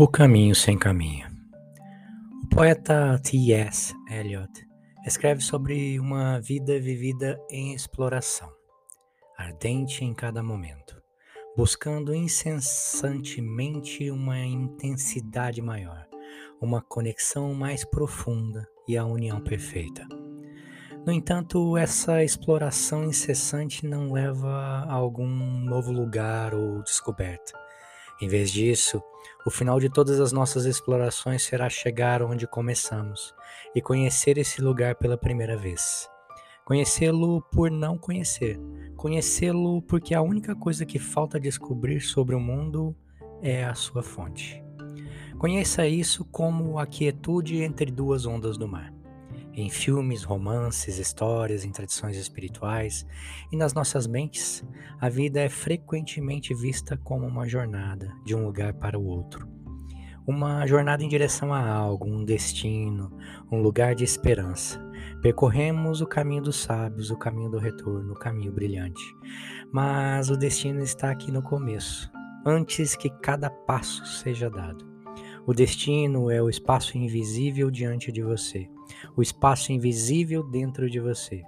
O caminho sem caminho. O poeta T.S. Eliot escreve sobre uma vida vivida em exploração, ardente em cada momento, buscando incessantemente uma intensidade maior, uma conexão mais profunda e a união perfeita. No entanto, essa exploração incessante não leva a algum novo lugar ou descoberta. Em vez disso, o final de todas as nossas explorações será chegar onde começamos e conhecer esse lugar pela primeira vez. Conhecê-lo por não conhecer, conhecê-lo porque a única coisa que falta descobrir sobre o mundo é a sua fonte. Conheça isso como a quietude entre duas ondas do mar em filmes, romances, histórias, em tradições espirituais e nas nossas mentes, a vida é frequentemente vista como uma jornada de um lugar para o outro. Uma jornada em direção a algo, um destino, um lugar de esperança. Percorremos o caminho dos sábios, o caminho do retorno, o caminho brilhante. Mas o destino está aqui no começo, antes que cada passo seja dado. O destino é o espaço invisível diante de você o espaço invisível dentro de você.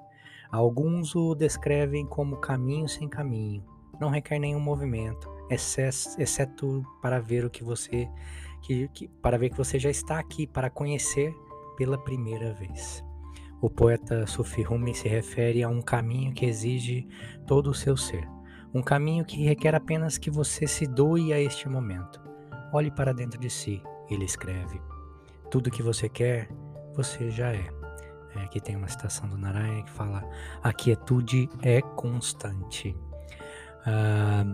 Alguns o descrevem como caminho sem caminho. Não requer nenhum movimento, exceto para ver o que você que, que, para ver que você já está aqui para conhecer pela primeira vez. O poeta Sufi Rumi se refere a um caminho que exige todo o seu ser, um caminho que requer apenas que você se doe a este momento. Olhe para dentro de si, ele escreve. Tudo que você quer você já é. é. Aqui tem uma citação do Narayana que fala: a quietude é constante. Ah,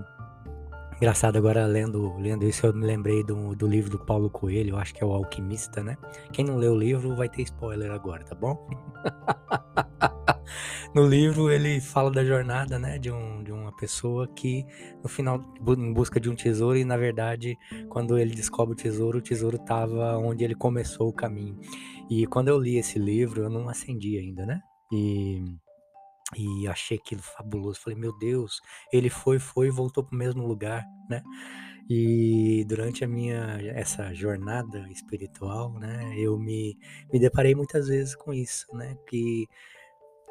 engraçado, agora lendo, lendo isso, eu me lembrei do, do livro do Paulo Coelho, eu acho que é o Alquimista, né? Quem não leu o livro vai ter spoiler agora, tá bom? no livro ele fala da jornada, né, de, um, de uma pessoa que no final em busca de um tesouro e na verdade quando ele descobre o tesouro, o tesouro estava onde ele começou o caminho. E quando eu li esse livro, eu não acendi ainda, né? E, e achei aquilo fabuloso. Falei, meu Deus, ele foi, foi e voltou para o mesmo lugar, né? E durante a minha essa jornada espiritual, né, eu me, me deparei muitas vezes com isso, né? Que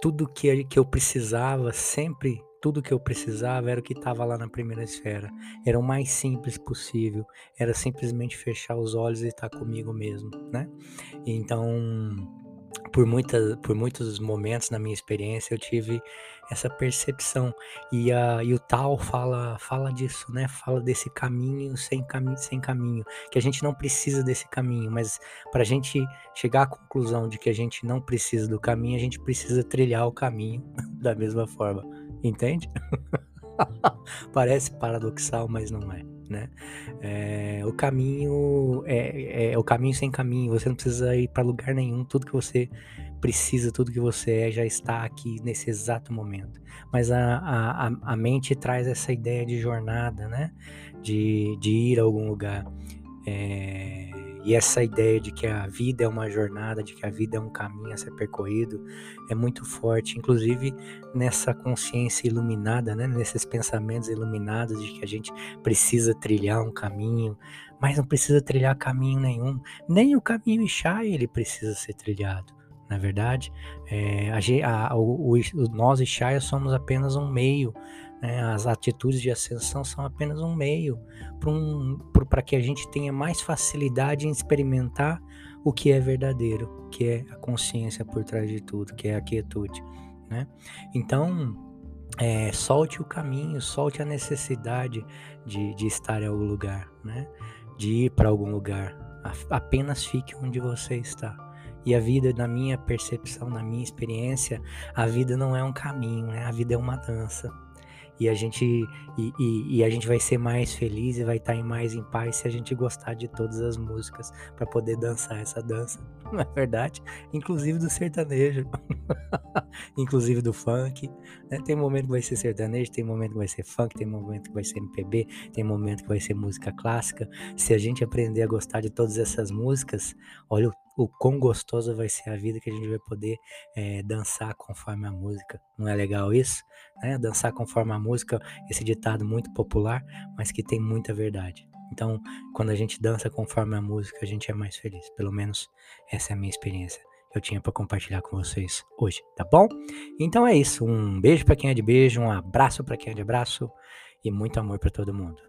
tudo que, que eu precisava sempre tudo que eu precisava era o que estava lá na primeira esfera. Era o mais simples possível. Era simplesmente fechar os olhos e estar comigo mesmo, né? Então, por, muita, por muitos momentos na minha experiência, eu tive essa percepção. E, a, e o tal fala, fala disso, né? Fala desse caminho sem, caminho sem caminho. Que a gente não precisa desse caminho, mas para a gente chegar à conclusão de que a gente não precisa do caminho, a gente precisa trilhar o caminho da mesma forma. Entende? Parece paradoxal, mas não é, né? É, o caminho é, é, o caminho sem caminho. Você não precisa ir para lugar nenhum. Tudo que você precisa, tudo que você é, já está aqui nesse exato momento. Mas a, a, a mente traz essa ideia de jornada, né? De, de ir a algum lugar. É, e essa ideia de que a vida é uma jornada, de que a vida é um caminho a ser percorrido, é muito forte, inclusive nessa consciência iluminada, né? nesses pensamentos iluminados de que a gente precisa trilhar um caminho, mas não precisa trilhar caminho nenhum, nem o caminho Ishai ele precisa ser trilhado. Na verdade, é, a, a, o, o, nós Ishaya somos apenas um meio né? As atitudes de ascensão são apenas um meio para um, que a gente tenha mais facilidade em experimentar o que é verdadeiro, que é a consciência por trás de tudo, que é a quietude. Né? Então, é, solte o caminho, solte a necessidade de, de estar em algum lugar, né? de ir para algum lugar. Apenas fique onde você está. E a vida, na minha percepção, na minha experiência, a vida não é um caminho, né? a vida é uma dança. E a gente e, e, e, a gente vai ser mais feliz e vai estar mais em paz se a gente gostar de todas as músicas para poder dançar essa dança, não é verdade? Inclusive do sertanejo, inclusive do funk. Né? Tem momento que vai ser sertanejo, tem momento que vai ser funk, tem momento que vai ser MPB, tem momento que vai ser música clássica. Se a gente aprender a gostar de todas essas músicas, olha o o quão gostosa vai ser a vida que a gente vai poder é, dançar conforme a música. Não é legal isso? Né? Dançar conforme a música, esse ditado muito popular, mas que tem muita verdade. Então, quando a gente dança conforme a música, a gente é mais feliz. Pelo menos essa é a minha experiência que eu tinha para compartilhar com vocês hoje, tá bom? Então é isso. Um beijo para quem é de beijo, um abraço para quem é de abraço e muito amor para todo mundo.